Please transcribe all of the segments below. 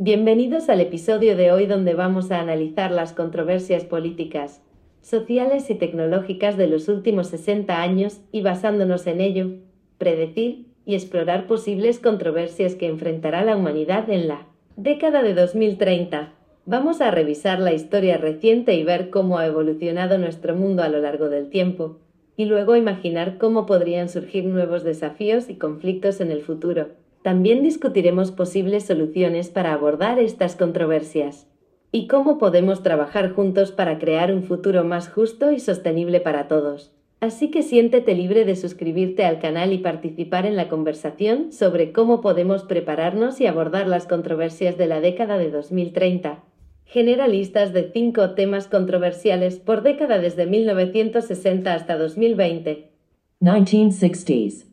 Bienvenidos al episodio de hoy donde vamos a analizar las controversias políticas, sociales y tecnológicas de los últimos 60 años y basándonos en ello, predecir y explorar posibles controversias que enfrentará la humanidad en la década de 2030. Vamos a revisar la historia reciente y ver cómo ha evolucionado nuestro mundo a lo largo del tiempo, y luego imaginar cómo podrían surgir nuevos desafíos y conflictos en el futuro. También discutiremos posibles soluciones para abordar estas controversias y cómo podemos trabajar juntos para crear un futuro más justo y sostenible para todos. Así que siéntete libre de suscribirte al canal y participar en la conversación sobre cómo podemos prepararnos y abordar las controversias de la década de 2030. Genera listas de cinco temas controversiales por década desde 1960 hasta 2020. 1960s.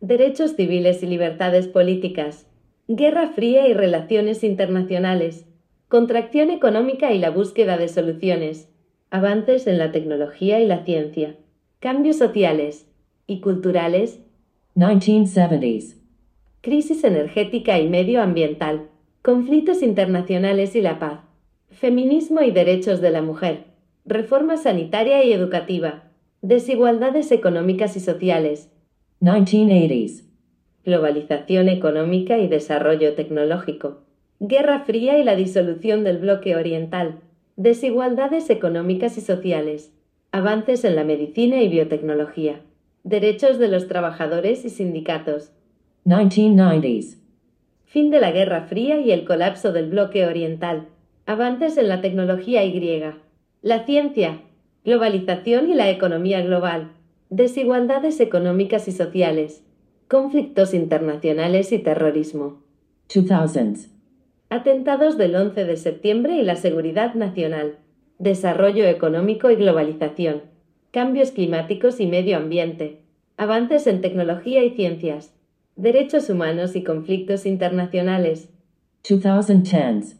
Derechos civiles y libertades políticas, Guerra Fría y relaciones internacionales, contracción económica y la búsqueda de soluciones, avances en la tecnología y la ciencia, cambios sociales y culturales, 1970s. crisis energética y medioambiental, conflictos internacionales y la paz, feminismo y derechos de la mujer, reforma sanitaria y educativa, desigualdades económicas y sociales, 1980s. globalización económica y desarrollo tecnológico, Guerra Fría y la disolución del bloque oriental, desigualdades económicas y sociales, avances en la medicina y biotecnología, derechos de los trabajadores y sindicatos, 1990s. fin de la Guerra Fría y el colapso del bloque oriental, avances en la tecnología y, la ciencia, globalización y la economía global, desigualdades económicas y sociales, conflictos internacionales y terrorismo, 2000s. atentados del 11 de septiembre y la seguridad nacional, desarrollo económico y globalización, cambios climáticos y medio ambiente, avances en tecnología y ciencias, derechos humanos y conflictos internacionales, 2010s.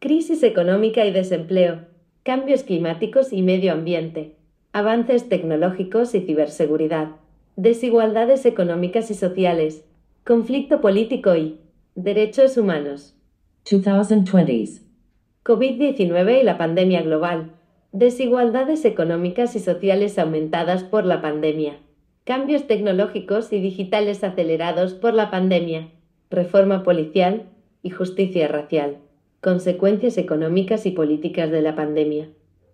crisis económica y desempleo, cambios climáticos y medio ambiente, avances tecnológicos y ciberseguridad, desigualdades económicas y sociales, conflicto político y derechos humanos, 2020s. COVID-19 y la pandemia global, desigualdades económicas y sociales aumentadas por la pandemia, cambios tecnológicos y digitales acelerados por la pandemia, reforma policial y justicia racial, consecuencias económicas y políticas de la pandemia.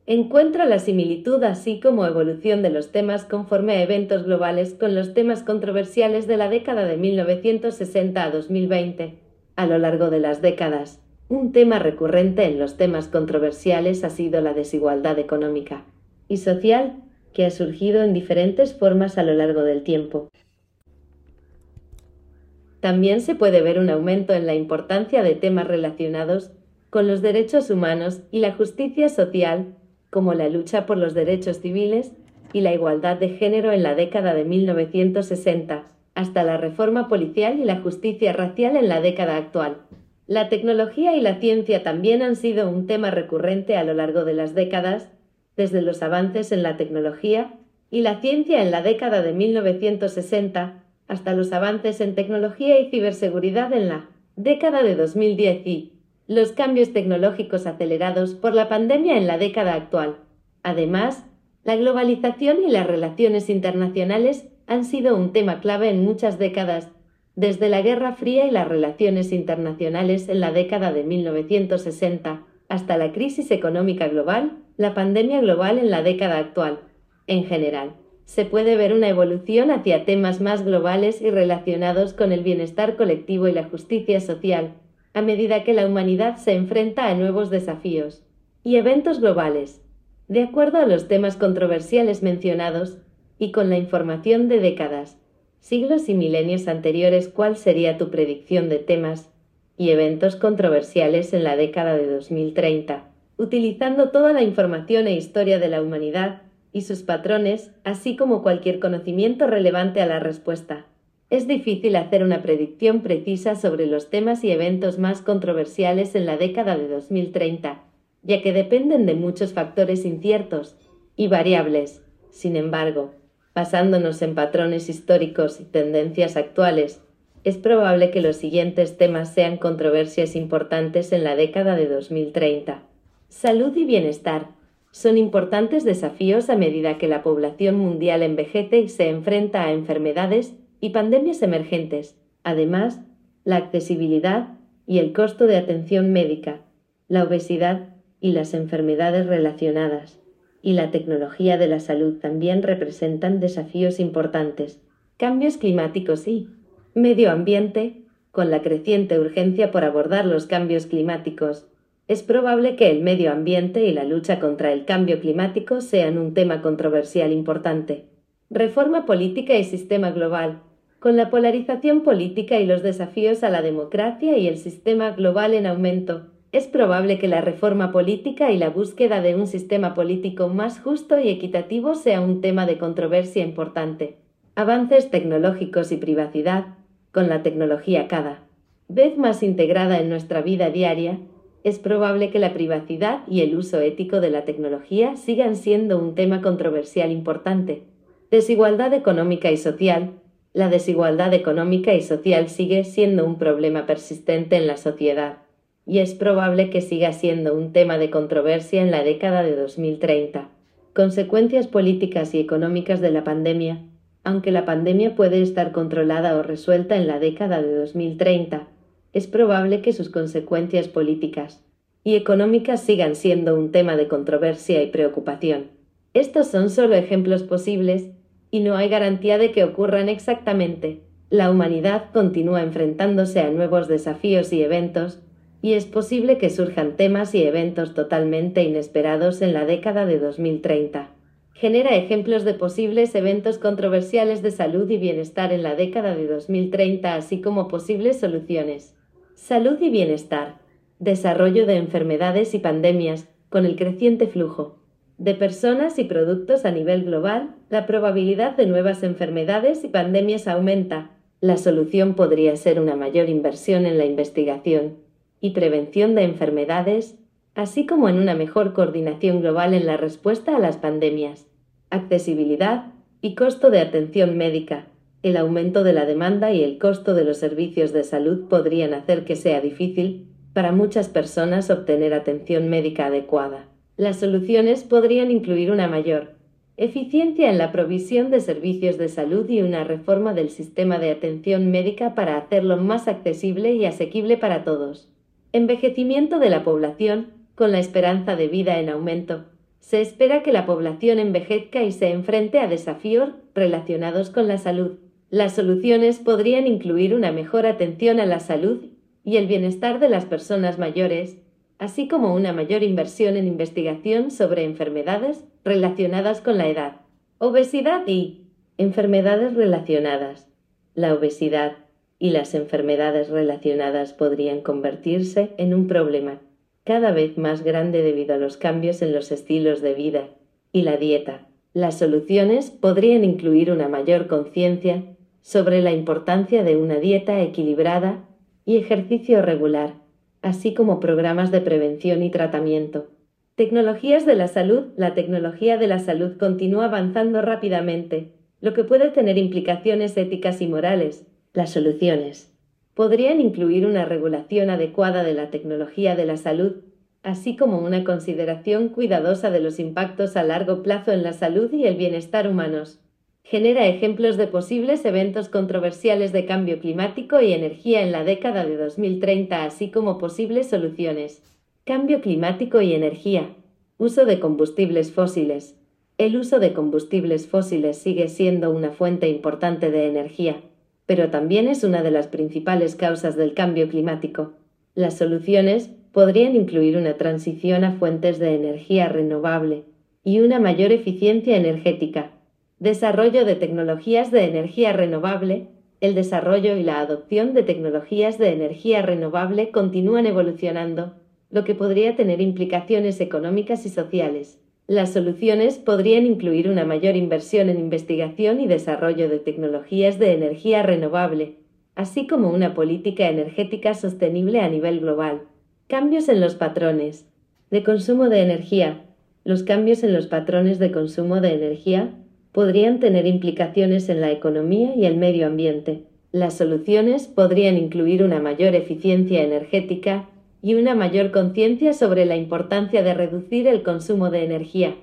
Encuentra la similitud así como evolución de los temas conforme a eventos globales con los temas controversiales de la década de 1960 a 2020. A lo largo de las décadas, un tema recurrente en los temas controversiales ha sido la desigualdad económica y social que ha surgido en diferentes formas a lo largo del tiempo. También se puede ver un aumento en la importancia de temas relacionados con los derechos humanos y la justicia social como la lucha por los derechos civiles y la igualdad de género en la década de 1960, hasta la reforma policial y la justicia racial en la década actual. La tecnología y la ciencia también han sido un tema recurrente a lo largo de las décadas, desde los avances en la tecnología y la ciencia en la década de 1960 hasta los avances en tecnología y ciberseguridad en la década de 2010 y los cambios tecnológicos acelerados por la pandemia en la década actual. Además, la globalización y las relaciones internacionales han sido un tema clave en muchas décadas, desde la Guerra Fría y las relaciones internacionales en la década de 1960 hasta la crisis económica global, la pandemia global en la década actual. En general, se puede ver una evolución hacia temas más globales y relacionados con el bienestar colectivo y la justicia social, a medida que la humanidad se enfrenta a nuevos desafíos y eventos globales, de acuerdo a los temas controversiales mencionados y con la información de décadas, siglos y milenios anteriores, ¿cuál sería tu predicción de temas y eventos controversiales en la década de 2030, utilizando toda la información e historia de la humanidad y sus patrones, así como cualquier conocimiento relevante a la respuesta? Es difícil hacer una predicción precisa sobre los temas y eventos más controversiales en la década de 2030, ya que dependen de muchos factores inciertos y variables. Sin embargo, basándonos en patrones históricos y tendencias actuales, es probable que los siguientes temas sean controversias importantes en la década de 2030. Salud y bienestar son importantes desafíos a medida que la población mundial envejece y se enfrenta a enfermedades y pandemias emergentes. Además, la accesibilidad y el costo de atención médica, la obesidad y las enfermedades relacionadas, y la tecnología de la salud también representan desafíos importantes. Cambios climáticos y medio ambiente, con la creciente urgencia por abordar los cambios climáticos, es probable que el medio ambiente y la lucha contra el cambio climático sean un tema controversial importante. Reforma política y sistema global. Con la polarización política y los desafíos a la democracia y el sistema global en aumento, es probable que la reforma política y la búsqueda de un sistema político más justo y equitativo sea un tema de controversia importante. Avances tecnológicos y privacidad, con la tecnología cada vez más integrada en nuestra vida diaria, es probable que la privacidad y el uso ético de la tecnología sigan siendo un tema controversial importante. Desigualdad económica y social. La desigualdad económica y social sigue siendo un problema persistente en la sociedad, y es probable que siga siendo un tema de controversia en la década de 2030. Consecuencias políticas y económicas de la pandemia. Aunque la pandemia puede estar controlada o resuelta en la década de 2030, es probable que sus consecuencias políticas y económicas sigan siendo un tema de controversia y preocupación. Estos son solo ejemplos posibles y no hay garantía de que ocurran exactamente. La humanidad continúa enfrentándose a nuevos desafíos y eventos, y es posible que surjan temas y eventos totalmente inesperados en la década de 2030. Genera ejemplos de posibles eventos controversiales de salud y bienestar en la década de 2030, así como posibles soluciones. Salud y bienestar. Desarrollo de enfermedades y pandemias, con el creciente flujo de personas y productos a nivel global, la probabilidad de nuevas enfermedades y pandemias aumenta. La solución podría ser una mayor inversión en la investigación y prevención de enfermedades, así como en una mejor coordinación global en la respuesta a las pandemias. Accesibilidad y costo de atención médica, el aumento de la demanda y el costo de los servicios de salud podrían hacer que sea difícil para muchas personas obtener atención médica adecuada. Las soluciones podrían incluir una mayor eficiencia en la provisión de servicios de salud y una reforma del sistema de atención médica para hacerlo más accesible y asequible para todos. Envejecimiento de la población, con la esperanza de vida en aumento. Se espera que la población envejezca y se enfrente a desafíos relacionados con la salud. Las soluciones podrían incluir una mejor atención a la salud y el bienestar de las personas mayores, así como una mayor inversión en investigación sobre enfermedades relacionadas con la edad, obesidad y enfermedades relacionadas. La obesidad y las enfermedades relacionadas podrían convertirse en un problema cada vez más grande debido a los cambios en los estilos de vida y la dieta. Las soluciones podrían incluir una mayor conciencia sobre la importancia de una dieta equilibrada y ejercicio regular, así como programas de prevención y tratamiento. Tecnologías de la salud. La tecnología de la salud continúa avanzando rápidamente, lo que puede tener implicaciones éticas y morales. Las soluciones podrían incluir una regulación adecuada de la tecnología de la salud, así como una consideración cuidadosa de los impactos a largo plazo en la salud y el bienestar humanos genera ejemplos de posibles eventos controversiales de cambio climático y energía en la década de 2030, así como posibles soluciones. Cambio climático y energía. Uso de combustibles fósiles. El uso de combustibles fósiles sigue siendo una fuente importante de energía, pero también es una de las principales causas del cambio climático. Las soluciones podrían incluir una transición a fuentes de energía renovable y una mayor eficiencia energética, desarrollo de tecnologías de energía renovable, el desarrollo y la adopción de tecnologías de energía renovable continúan evolucionando, lo que podría tener implicaciones económicas y sociales. Las soluciones podrían incluir una mayor inversión en investigación y desarrollo de tecnologías de energía renovable, así como una política energética sostenible a nivel global. Cambios en los patrones de consumo de energía. Los cambios en los patrones de consumo de energía podrían tener implicaciones en la economía y el medio ambiente. Las soluciones podrían incluir una mayor eficiencia energética y una mayor conciencia sobre la importancia de reducir el consumo de energía.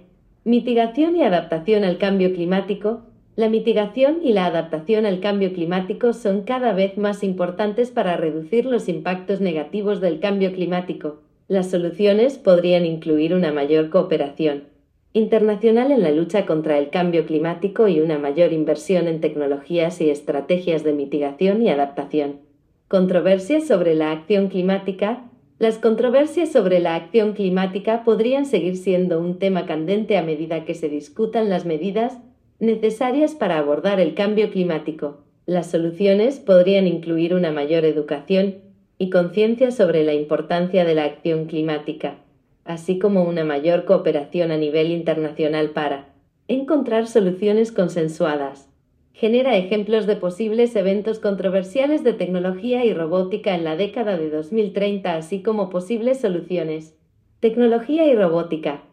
Mitigación y adaptación al cambio climático. La mitigación y la adaptación al cambio climático son cada vez más importantes para reducir los impactos negativos del cambio climático. Las soluciones podrían incluir una mayor cooperación internacional en la lucha contra el cambio climático y una mayor inversión en tecnologías y estrategias de mitigación y adaptación. Controversias sobre la acción climática. Las controversias sobre la acción climática podrían seguir siendo un tema candente a medida que se discutan las medidas necesarias para abordar el cambio climático. Las soluciones podrían incluir una mayor educación y conciencia sobre la importancia de la acción climática así como una mayor cooperación a nivel internacional para encontrar soluciones consensuadas. Genera ejemplos de posibles eventos controversiales de tecnología y robótica en la década de 2030, así como posibles soluciones. Tecnología y robótica.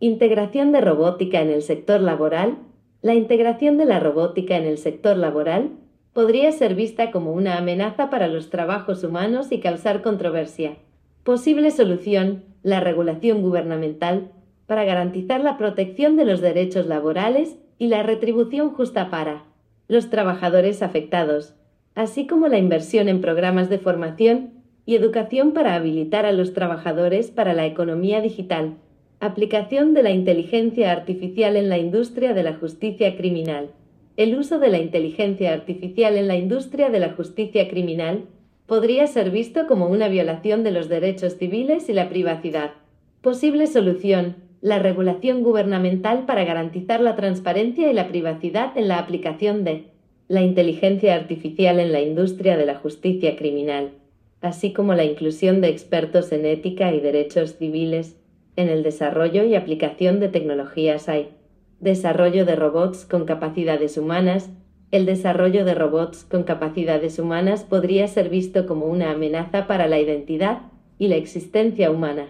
Integración de robótica en el sector laboral. La integración de la robótica en el sector laboral podría ser vista como una amenaza para los trabajos humanos y causar controversia. Posible solución la regulación gubernamental para garantizar la protección de los derechos laborales y la retribución justa para los trabajadores afectados, así como la inversión en programas de formación y educación para habilitar a los trabajadores para la economía digital, aplicación de la inteligencia artificial en la industria de la justicia criminal. El uso de la inteligencia artificial en la industria de la justicia criminal podría ser visto como una violación de los derechos civiles y la privacidad. Posible solución. La regulación gubernamental para garantizar la transparencia y la privacidad en la aplicación de la inteligencia artificial en la industria de la justicia criminal, así como la inclusión de expertos en ética y derechos civiles en el desarrollo y aplicación de tecnologías hay desarrollo de robots con capacidades humanas el desarrollo de robots con capacidades humanas podría ser visto como una amenaza para la identidad y la existencia humana.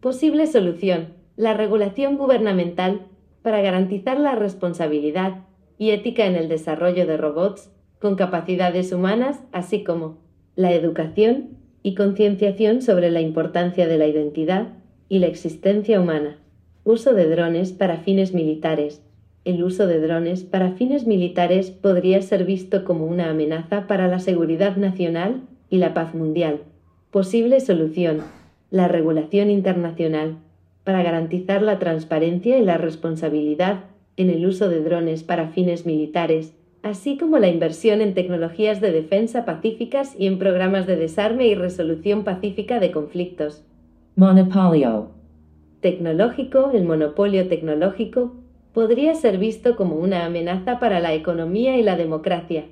Posible solución. La regulación gubernamental para garantizar la responsabilidad y ética en el desarrollo de robots con capacidades humanas, así como la educación y concienciación sobre la importancia de la identidad y la existencia humana. Uso de drones para fines militares, el uso de drones para fines militares podría ser visto como una amenaza para la seguridad nacional y la paz mundial. Posible solución. La regulación internacional para garantizar la transparencia y la responsabilidad en el uso de drones para fines militares, así como la inversión en tecnologías de defensa pacíficas y en programas de desarme y resolución pacífica de conflictos. Monopolio. Tecnológico, el monopolio tecnológico podría ser visto como una amenaza para la economía y la democracia.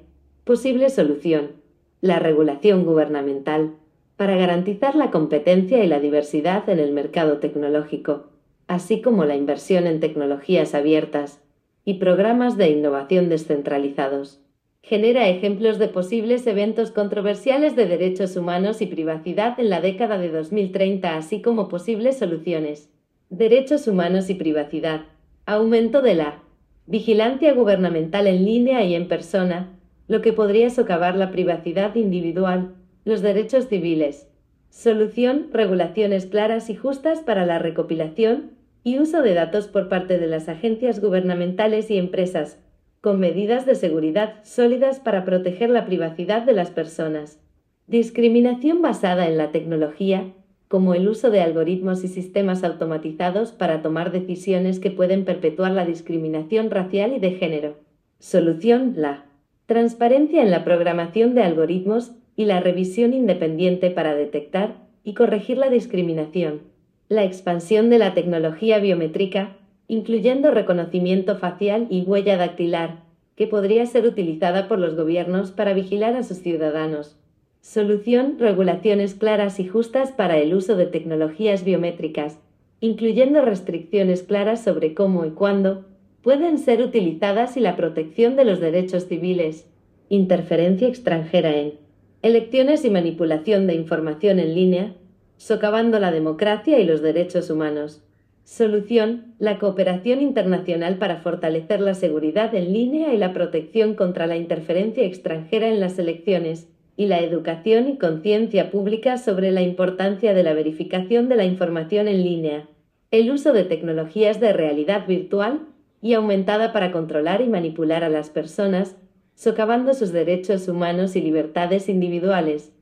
Posible solución. La regulación gubernamental para garantizar la competencia y la diversidad en el mercado tecnológico, así como la inversión en tecnologías abiertas y programas de innovación descentralizados. Genera ejemplos de posibles eventos controversiales de derechos humanos y privacidad en la década de 2030, así como posibles soluciones. Derechos humanos y privacidad Aumento de la vigilancia gubernamental en línea y en persona, lo que podría socavar la privacidad individual, los derechos civiles. Solución, regulaciones claras y justas para la recopilación y uso de datos por parte de las agencias gubernamentales y empresas, con medidas de seguridad sólidas para proteger la privacidad de las personas. Discriminación basada en la tecnología como el uso de algoritmos y sistemas automatizados para tomar decisiones que pueden perpetuar la discriminación racial y de género. Solución La. Transparencia en la programación de algoritmos y la revisión independiente para detectar y corregir la discriminación. La expansión de la tecnología biométrica, incluyendo reconocimiento facial y huella dactilar, que podría ser utilizada por los gobiernos para vigilar a sus ciudadanos. Solución, regulaciones claras y justas para el uso de tecnologías biométricas, incluyendo restricciones claras sobre cómo y cuándo pueden ser utilizadas y la protección de los derechos civiles. Interferencia extranjera en elecciones y manipulación de información en línea, socavando la democracia y los derechos humanos. Solución, la cooperación internacional para fortalecer la seguridad en línea y la protección contra la interferencia extranjera en las elecciones, y la educación y conciencia pública sobre la importancia de la verificación de la información en línea, el uso de tecnologías de realidad virtual y aumentada para controlar y manipular a las personas, socavando sus derechos humanos y libertades individuales.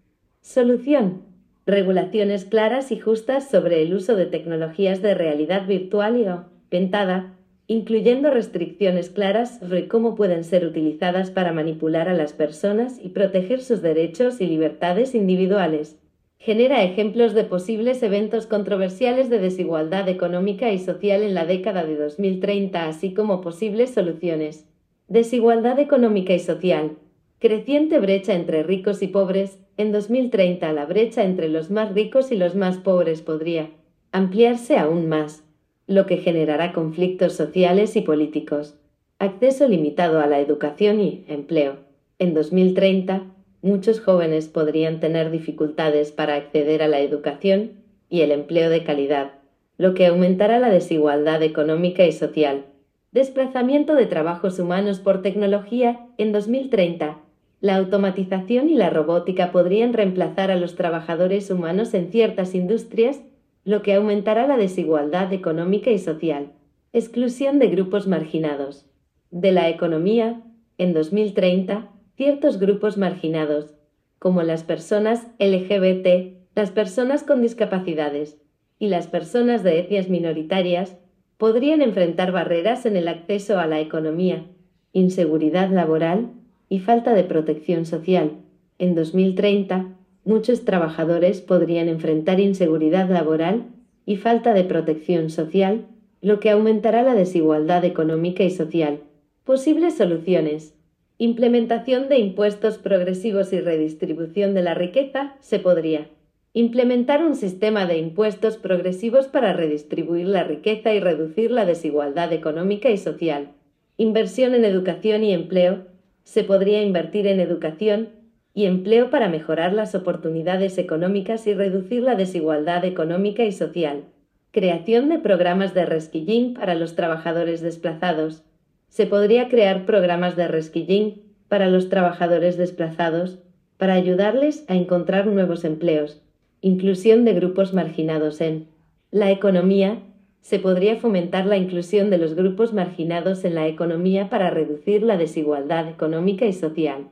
Solución. Regulaciones claras y justas sobre el uso de tecnologías de realidad virtual y aumentada, incluyendo restricciones claras sobre cómo pueden ser utilizadas para manipular a las personas y proteger sus derechos y libertades individuales. Genera ejemplos de posibles eventos controversiales de desigualdad económica y social en la década de 2030, así como posibles soluciones. Desigualdad económica y social. Creciente brecha entre ricos y pobres. En 2030 la brecha entre los más ricos y los más pobres podría ampliarse aún más, lo que generará conflictos sociales y políticos. Acceso limitado a la educación y empleo. En 2030, muchos jóvenes podrían tener dificultades para acceder a la educación y el empleo de calidad, lo que aumentará la desigualdad económica y social. Desplazamiento de trabajos humanos por tecnología en 2030 la automatización y la robótica podrían reemplazar a los trabajadores humanos en ciertas industrias, lo que aumentará la desigualdad económica y social. Exclusión de grupos marginados. De la economía, en 2030, ciertos grupos marginados, como las personas LGBT, las personas con discapacidades y las personas de etnias minoritarias, podrían enfrentar barreras en el acceso a la economía, inseguridad laboral, y falta de protección social. En 2030, muchos trabajadores podrían enfrentar inseguridad laboral y falta de protección social, lo que aumentará la desigualdad económica y social. Posibles soluciones. Implementación de impuestos progresivos y redistribución de la riqueza se podría. Implementar un sistema de impuestos progresivos para redistribuir la riqueza y reducir la desigualdad económica y social. Inversión en educación y empleo se podría invertir en educación y empleo para mejorar las oportunidades económicas y reducir la desigualdad económica y social. Creación de programas de resquillín para los trabajadores desplazados. Se podría crear programas de resquillín para los trabajadores desplazados para ayudarles a encontrar nuevos empleos. Inclusión de grupos marginados en la economía se podría fomentar la inclusión de los grupos marginados en la economía para reducir la desigualdad económica y social.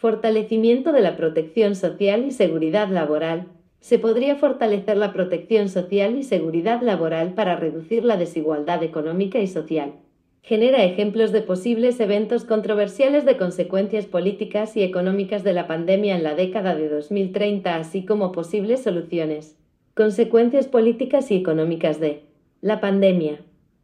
Fortalecimiento de la protección social y seguridad laboral. Se podría fortalecer la protección social y seguridad laboral para reducir la desigualdad económica y social. Genera ejemplos de posibles eventos controversiales de consecuencias políticas y económicas de la pandemia en la década de 2030, así como posibles soluciones. Consecuencias políticas y económicas de la pandemia.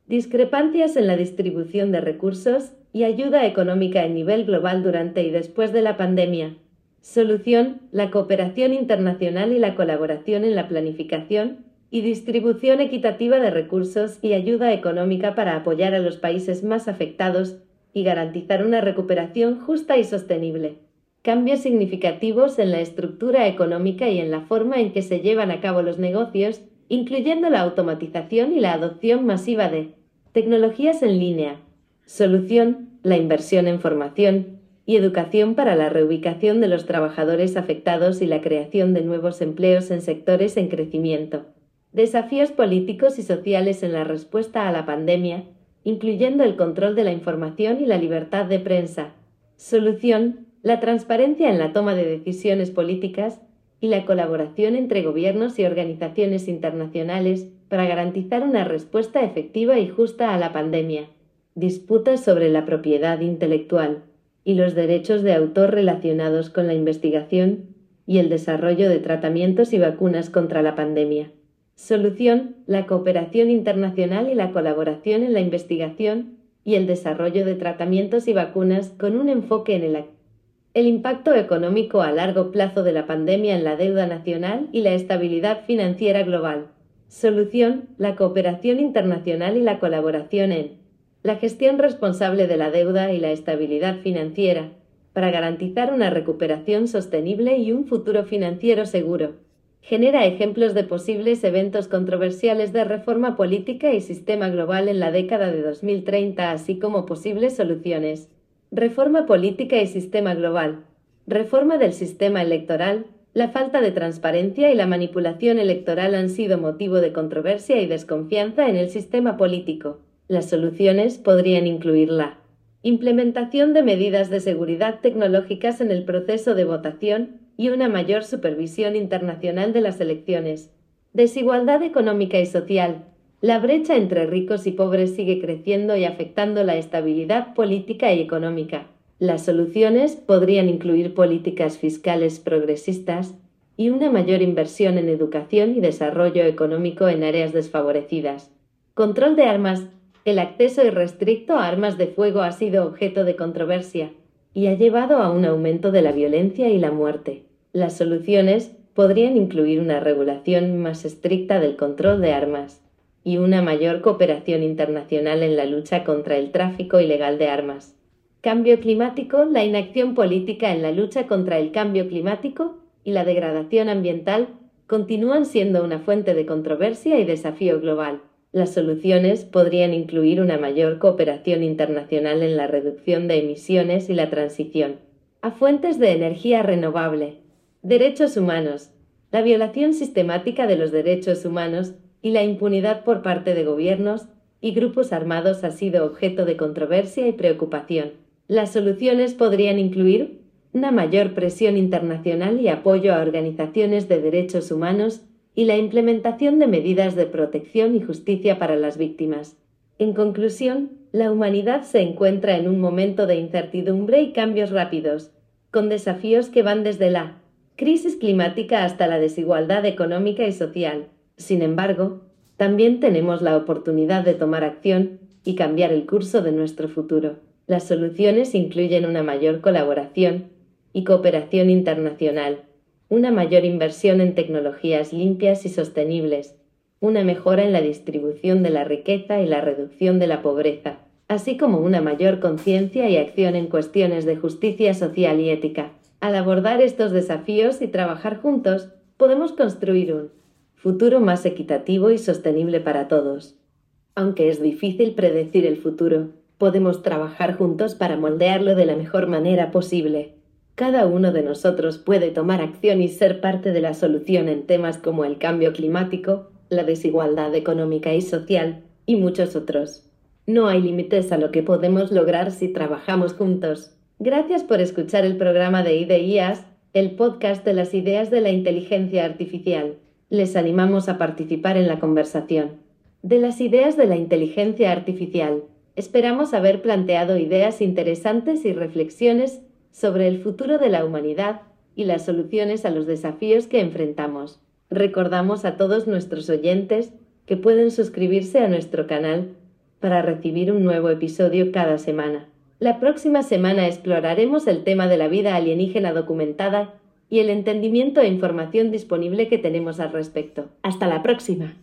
Discrepancias en la distribución de recursos y ayuda económica a nivel global durante y después de la pandemia. Solución, la cooperación internacional y la colaboración en la planificación y distribución equitativa de recursos y ayuda económica para apoyar a los países más afectados y garantizar una recuperación justa y sostenible. Cambios significativos en la estructura económica y en la forma en que se llevan a cabo los negocios incluyendo la automatización y la adopción masiva de tecnologías en línea. Solución, la inversión en formación y educación para la reubicación de los trabajadores afectados y la creación de nuevos empleos en sectores en crecimiento. Desafíos políticos y sociales en la respuesta a la pandemia, incluyendo el control de la información y la libertad de prensa. Solución, la transparencia en la toma de decisiones políticas y la colaboración entre gobiernos y organizaciones internacionales para garantizar una respuesta efectiva y justa a la pandemia. Disputas sobre la propiedad intelectual y los derechos de autor relacionados con la investigación y el desarrollo de tratamientos y vacunas contra la pandemia. Solución, la cooperación internacional y la colaboración en la investigación y el desarrollo de tratamientos y vacunas con un enfoque en el el impacto económico a largo plazo de la pandemia en la deuda nacional y la estabilidad financiera global. Solución, la cooperación internacional y la colaboración en la gestión responsable de la deuda y la estabilidad financiera, para garantizar una recuperación sostenible y un futuro financiero seguro. genera ejemplos de posibles eventos controversiales de reforma política y sistema global en la década de 2030, así como posibles soluciones. Reforma política y sistema global. Reforma del sistema electoral. La falta de transparencia y la manipulación electoral han sido motivo de controversia y desconfianza en el sistema político. Las soluciones podrían incluir la implementación de medidas de seguridad tecnológicas en el proceso de votación, y una mayor supervisión internacional de las elecciones. Desigualdad económica y social. La brecha entre ricos y pobres sigue creciendo y afectando la estabilidad política y económica. Las soluciones podrían incluir políticas fiscales progresistas y una mayor inversión en educación y desarrollo económico en áreas desfavorecidas. Control de armas. El acceso irrestricto a armas de fuego ha sido objeto de controversia y ha llevado a un aumento de la violencia y la muerte. Las soluciones podrían incluir una regulación más estricta del control de armas y una mayor cooperación internacional en la lucha contra el tráfico ilegal de armas. Cambio climático, la inacción política en la lucha contra el cambio climático y la degradación ambiental continúan siendo una fuente de controversia y desafío global. Las soluciones podrían incluir una mayor cooperación internacional en la reducción de emisiones y la transición a fuentes de energía renovable, derechos humanos, la violación sistemática de los derechos humanos y la impunidad por parte de gobiernos y grupos armados ha sido objeto de controversia y preocupación. Las soluciones podrían incluir una mayor presión internacional y apoyo a organizaciones de derechos humanos y la implementación de medidas de protección y justicia para las víctimas. En conclusión, la humanidad se encuentra en un momento de incertidumbre y cambios rápidos, con desafíos que van desde la crisis climática hasta la desigualdad económica y social. Sin embargo, también tenemos la oportunidad de tomar acción y cambiar el curso de nuestro futuro. Las soluciones incluyen una mayor colaboración y cooperación internacional, una mayor inversión en tecnologías limpias y sostenibles, una mejora en la distribución de la riqueza y la reducción de la pobreza, así como una mayor conciencia y acción en cuestiones de justicia social y ética. Al abordar estos desafíos y trabajar juntos, podemos construir un futuro más equitativo y sostenible para todos. Aunque es difícil predecir el futuro, podemos trabajar juntos para moldearlo de la mejor manera posible. Cada uno de nosotros puede tomar acción y ser parte de la solución en temas como el cambio climático, la desigualdad económica y social y muchos otros. No hay límites a lo que podemos lograr si trabajamos juntos. Gracias por escuchar el programa de IDEIAS, el podcast de las ideas de la inteligencia artificial. Les animamos a participar en la conversación. De las ideas de la inteligencia artificial, esperamos haber planteado ideas interesantes y reflexiones sobre el futuro de la humanidad y las soluciones a los desafíos que enfrentamos. Recordamos a todos nuestros oyentes que pueden suscribirse a nuestro canal para recibir un nuevo episodio cada semana. La próxima semana exploraremos el tema de la vida alienígena documentada y el entendimiento e información disponible que tenemos al respecto. Hasta la próxima.